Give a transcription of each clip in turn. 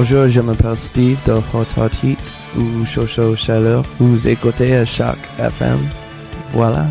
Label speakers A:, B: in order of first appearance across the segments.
A: Bonjour, je m'appelle Steve de Hot Hot Heat ou Chaud Chaleur. Vous écoutez à chaque FM. Voilà.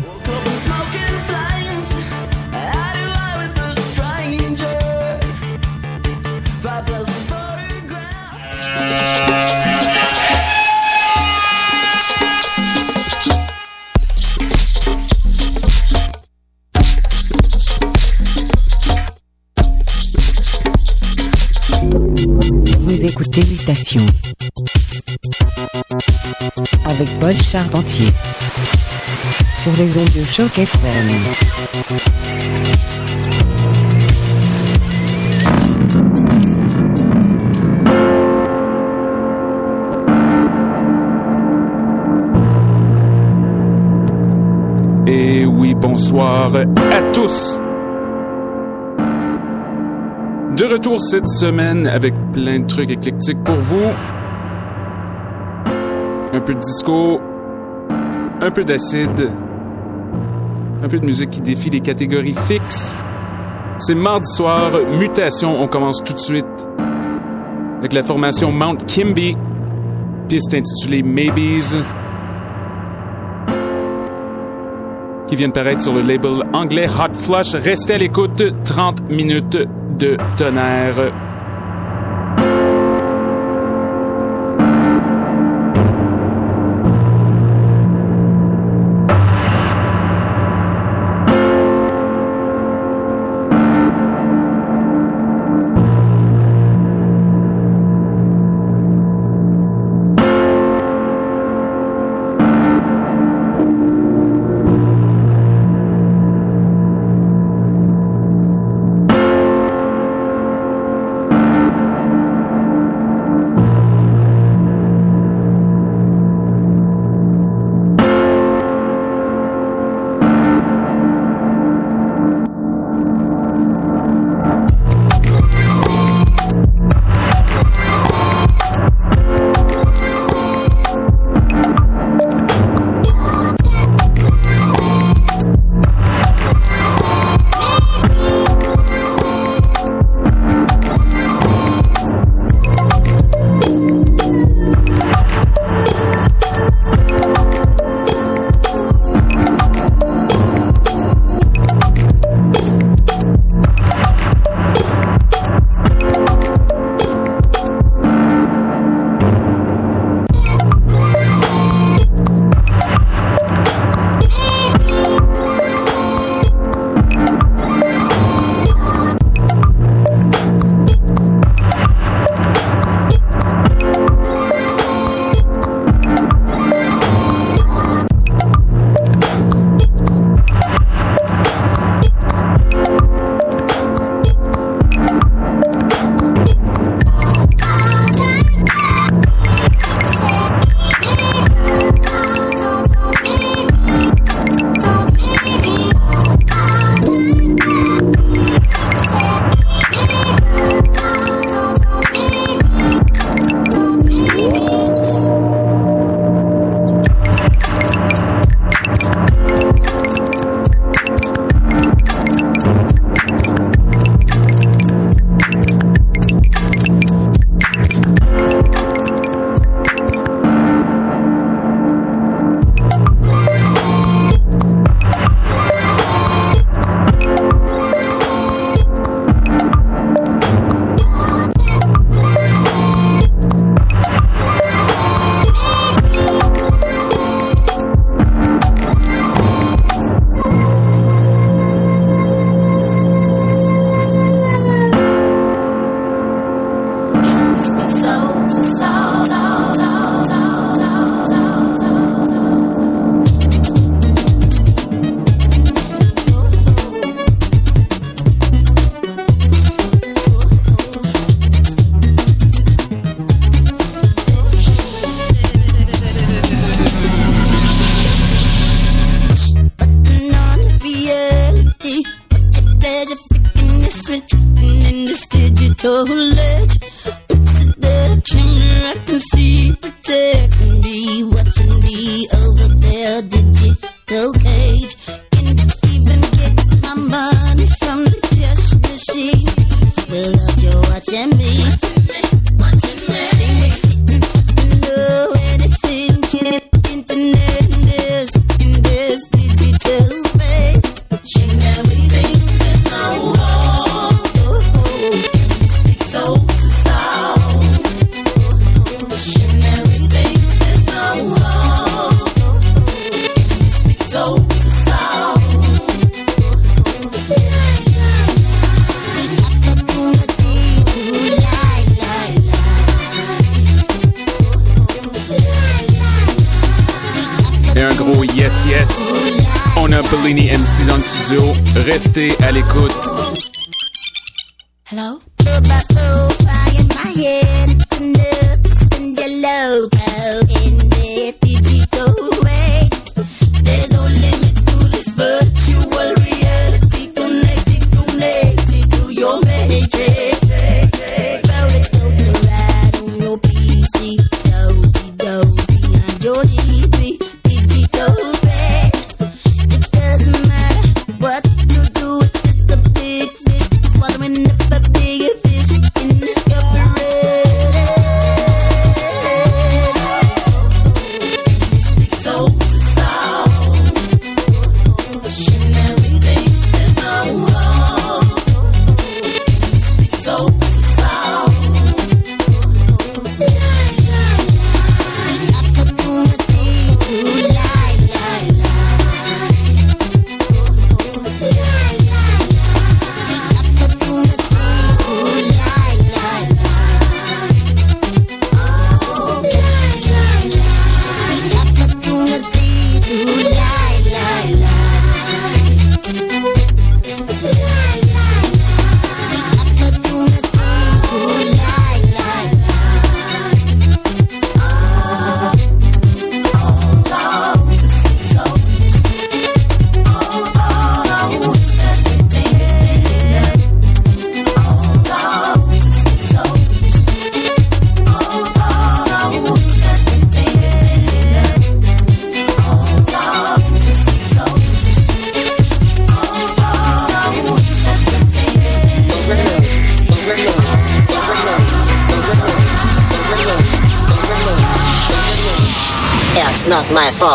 B: Avec Paul Charpentier sur les ondes de choc FM.
C: Et oui, bonsoir à tous. De retour cette semaine avec plein de trucs éclectiques pour vous. Un peu de disco, un peu d'acide, un peu de musique qui défie les catégories fixes. C'est mardi soir, mutation, on commence tout de suite avec la formation Mount Kimby, piste intitulée Maybes, qui vient de paraître sur le label anglais Hot Flush. Restez à l'écoute, 30 minutes de tonnerre.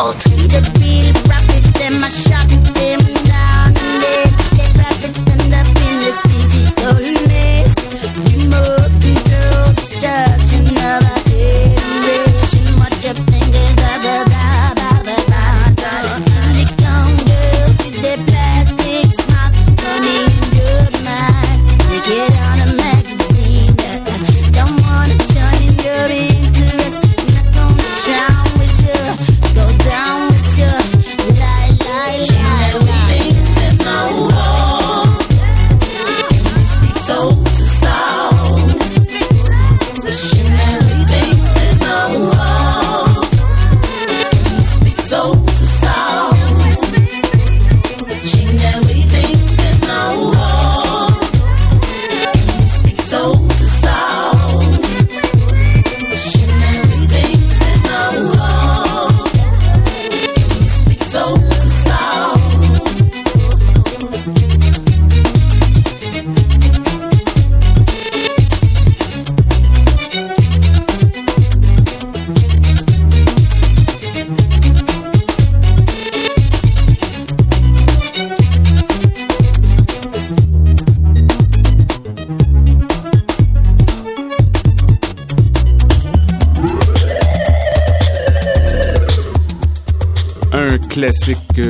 D: out.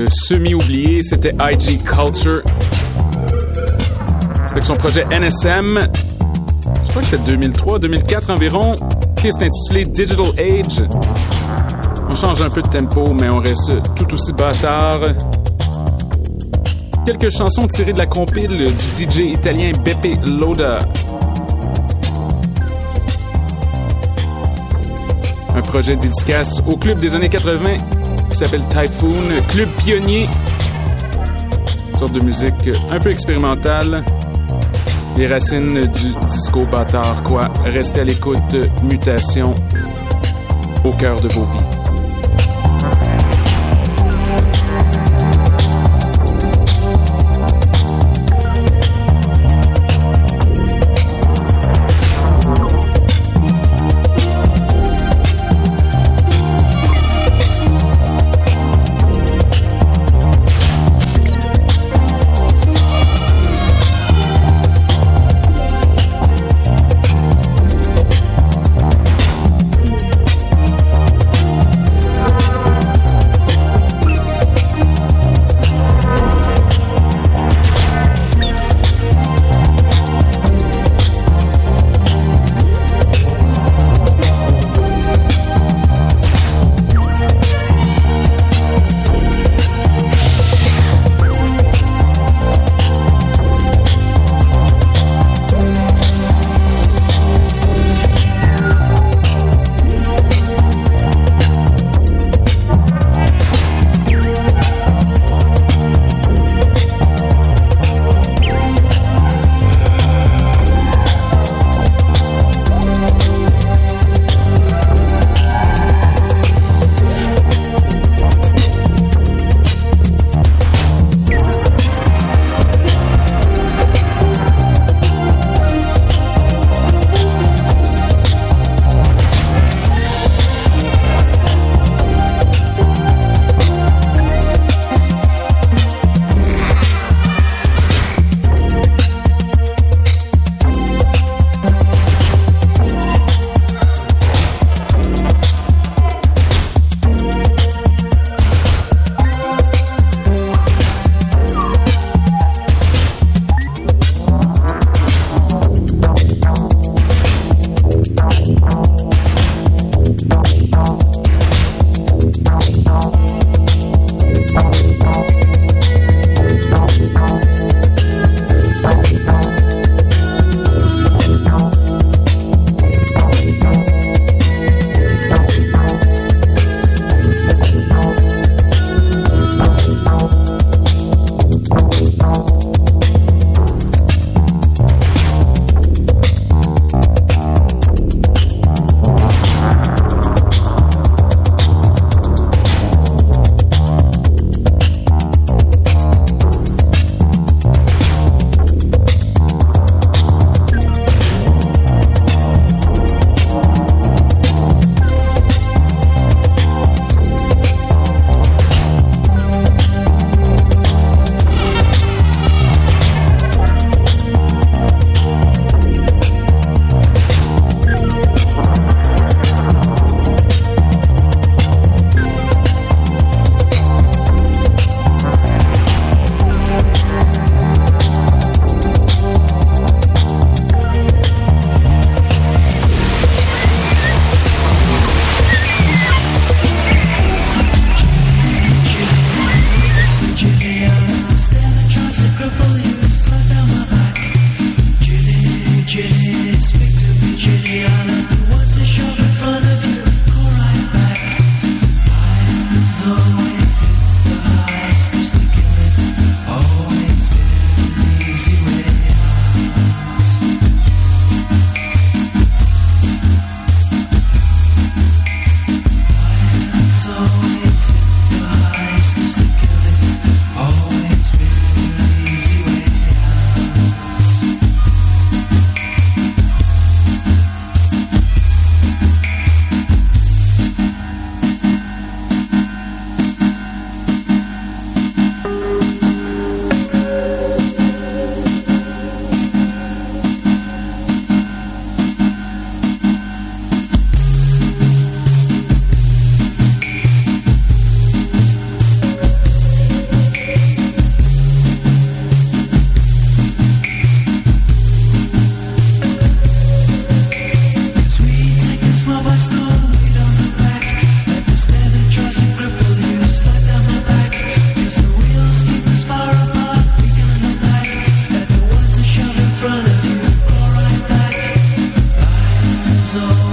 D: semi-oublié, c'était IG Culture. Avec son projet NSM, je crois que c'est 2003-2004 environ, qui est intitulé Digital Age. On change un peu de tempo, mais on reste tout aussi bâtard. Quelques chansons tirées de la compile du DJ italien Beppe Loda. Un projet dédicace au club des années 80 s'appelle Typhoon, club pionnier. Une sorte de musique un peu expérimentale. Les racines du disco bâtard, quoi. Restez à l'écoute, mutation au cœur de vos vies.
C: so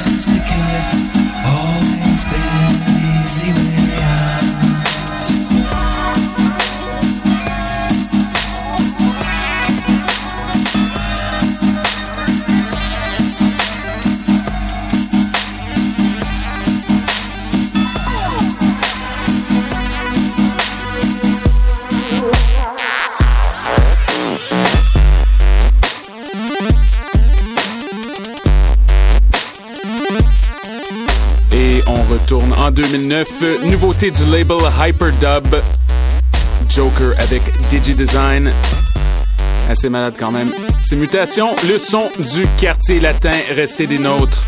C: Since 2009, nouveauté du label Hyperdub, Joker avec DigiDesign. Assez malade quand même. Ces mutations, le son du quartier latin, resté des nôtres.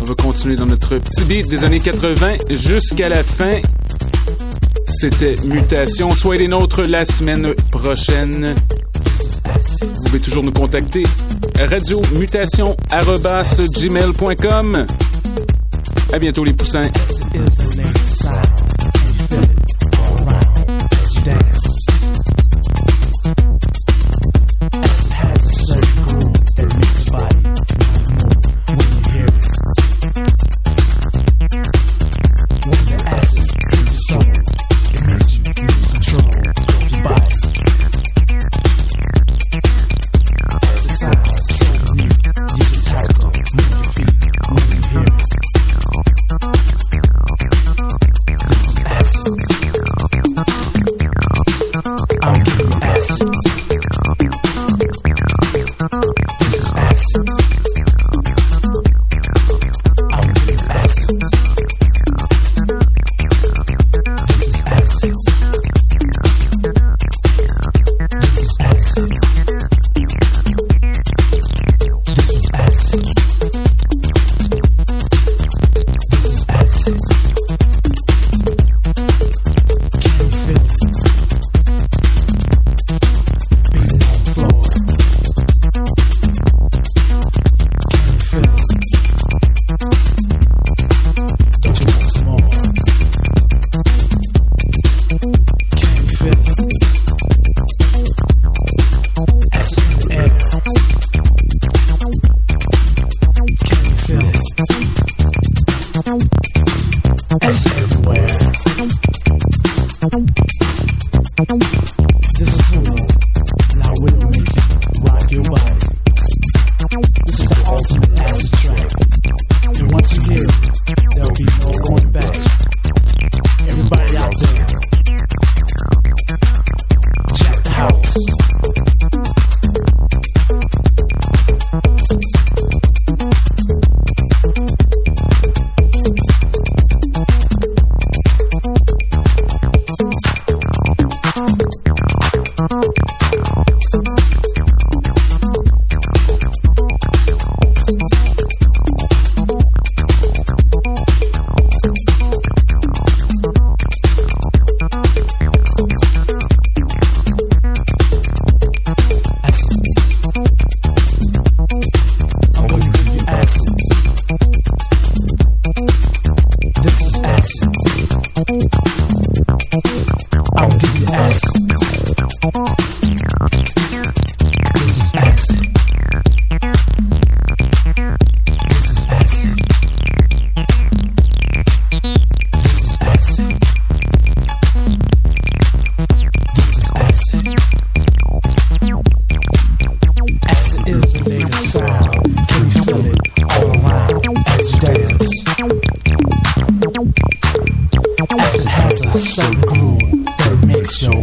E: On va continuer dans notre petit beat des années 80 jusqu'à la fin. C'était Mutation. Soyez les nôtres la semaine prochaine. Vous pouvez toujours nous contacter radio mutation gmail.com. À bientôt les poussins.
F: That's so cool. That makes your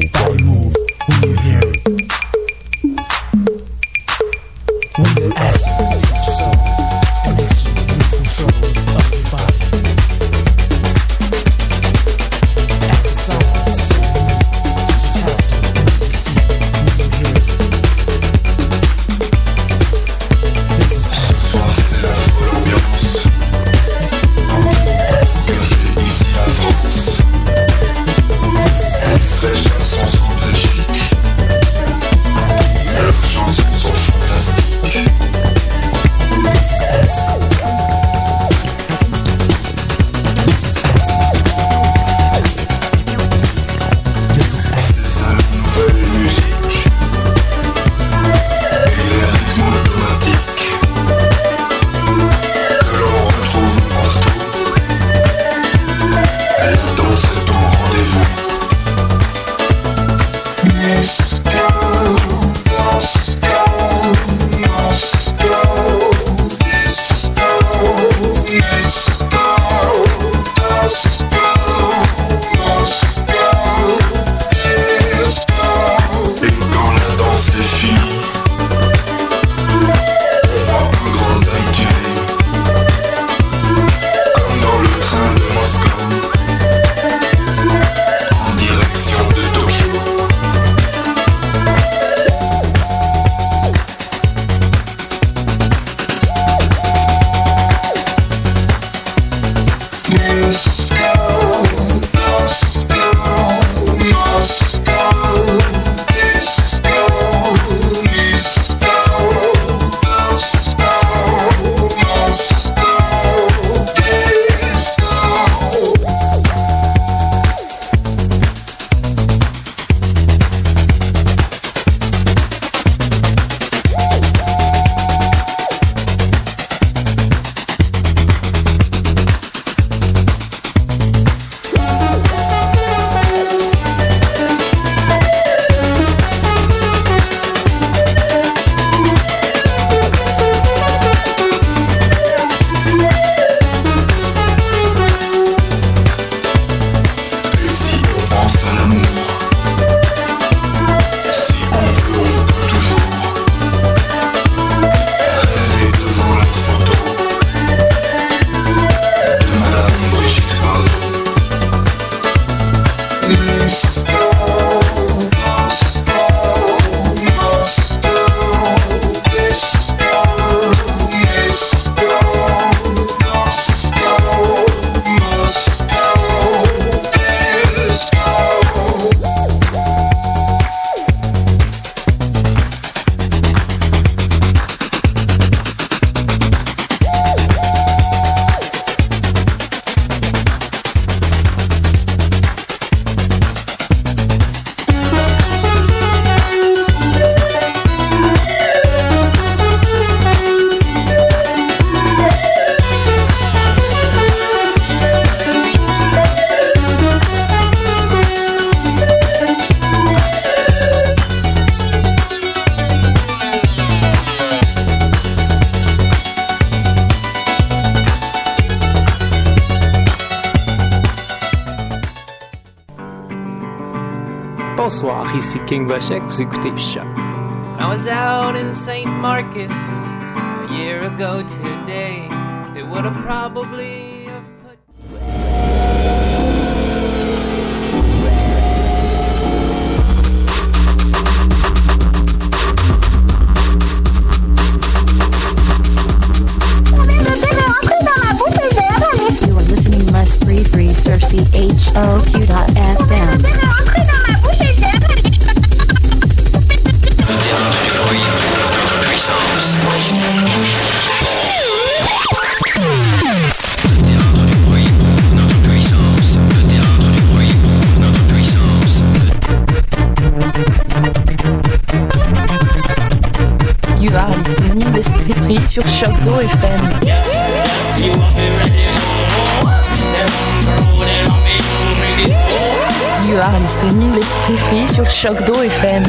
F: ici King vous écoutez.
G: I was out in St. Marcus a year ago today. They would have probably
H: Sur Choc FM.